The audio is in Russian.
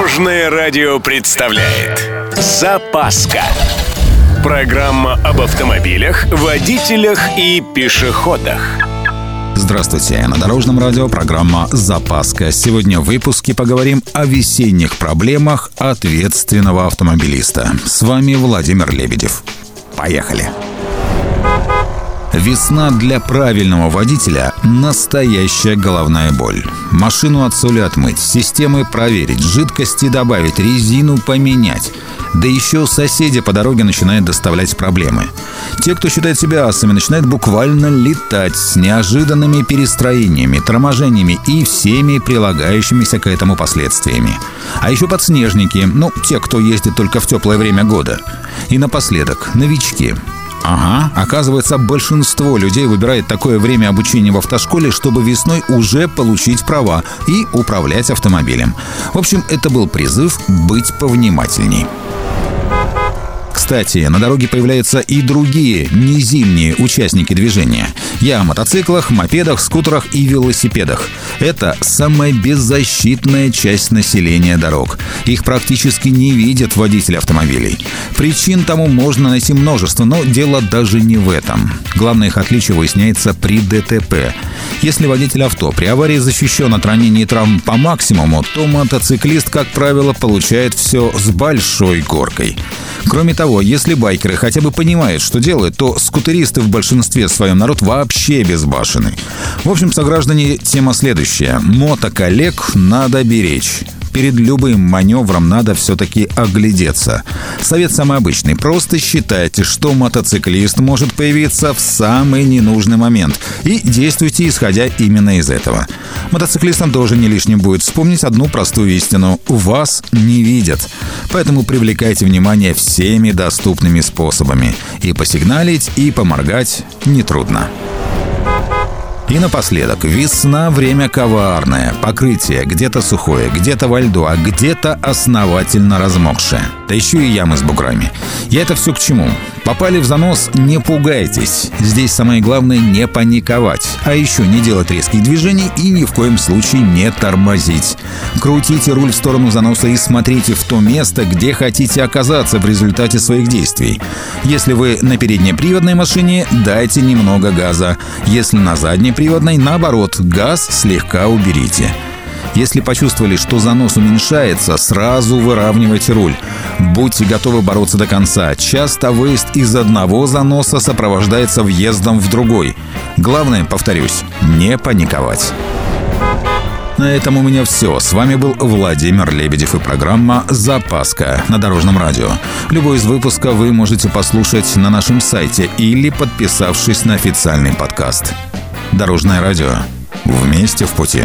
Дорожное радио представляет Запаска Программа об автомобилях, водителях и пешеходах Здравствуйте, на Дорожном радио программа «Запаска». Сегодня в выпуске поговорим о весенних проблемах ответственного автомобилиста. С вами Владимир Лебедев. Поехали! Весна для правильного водителя – настоящая головная боль. Машину от соли отмыть, системы проверить, жидкости добавить, резину поменять. Да еще соседи по дороге начинают доставлять проблемы. Те, кто считает себя асами, начинают буквально летать с неожиданными перестроениями, торможениями и всеми прилагающимися к этому последствиями. А еще подснежники, ну, те, кто ездит только в теплое время года. И напоследок, новички – Ага, оказывается, большинство людей выбирает такое время обучения в автошколе, чтобы весной уже получить права и управлять автомобилем. В общем, это был призыв быть повнимательней. Кстати, на дороге появляются и другие, не зимние участники движения. Я о мотоциклах, мопедах, скутерах и велосипедах. Это самая беззащитная часть населения дорог. Их практически не видят водители автомобилей. Причин тому можно найти множество, но дело даже не в этом. Главное их отличие выясняется при ДТП. Если водитель авто при аварии защищен от ранений и травм по максимуму, то мотоциклист, как правило, получает все с большой горкой. Кроме того, если байкеры хотя бы понимают, что делают, то скутеристы в большинстве своем народ вообще безбашенный. В общем, сограждане, тема следующая. Мотоколлег надо беречь перед любым маневром надо все-таки оглядеться. Совет самый обычный. Просто считайте, что мотоциклист может появиться в самый ненужный момент. И действуйте, исходя именно из этого. Мотоциклистам тоже не лишним будет вспомнить одну простую истину. Вас не видят. Поэтому привлекайте внимание всеми доступными способами. И посигналить, и поморгать нетрудно. И напоследок, весна – время коварное. Покрытие где-то сухое, где-то во льду, а где-то основательно размокшее. Да еще и ямы с буграми. Я это все к чему? Попали в занос – не пугайтесь. Здесь самое главное – не паниковать. А еще не делать резких движений и ни в коем случае не тормозить. Крутите руль в сторону заноса и смотрите в то место, где хотите оказаться в результате своих действий. Если вы на переднеприводной машине, дайте немного газа. Если на заднеприводной, наоборот, газ слегка уберите. Если почувствовали, что занос уменьшается, сразу выравнивайте руль. Будьте готовы бороться до конца. Часто выезд из одного заноса сопровождается въездом в другой. Главное, повторюсь, не паниковать. На этом у меня все. С вами был Владимир Лебедев и программа «Запаска» на Дорожном радио. Любой из выпусков вы можете послушать на нашем сайте или подписавшись на официальный подкаст. Дорожное радио. Вместе в пути.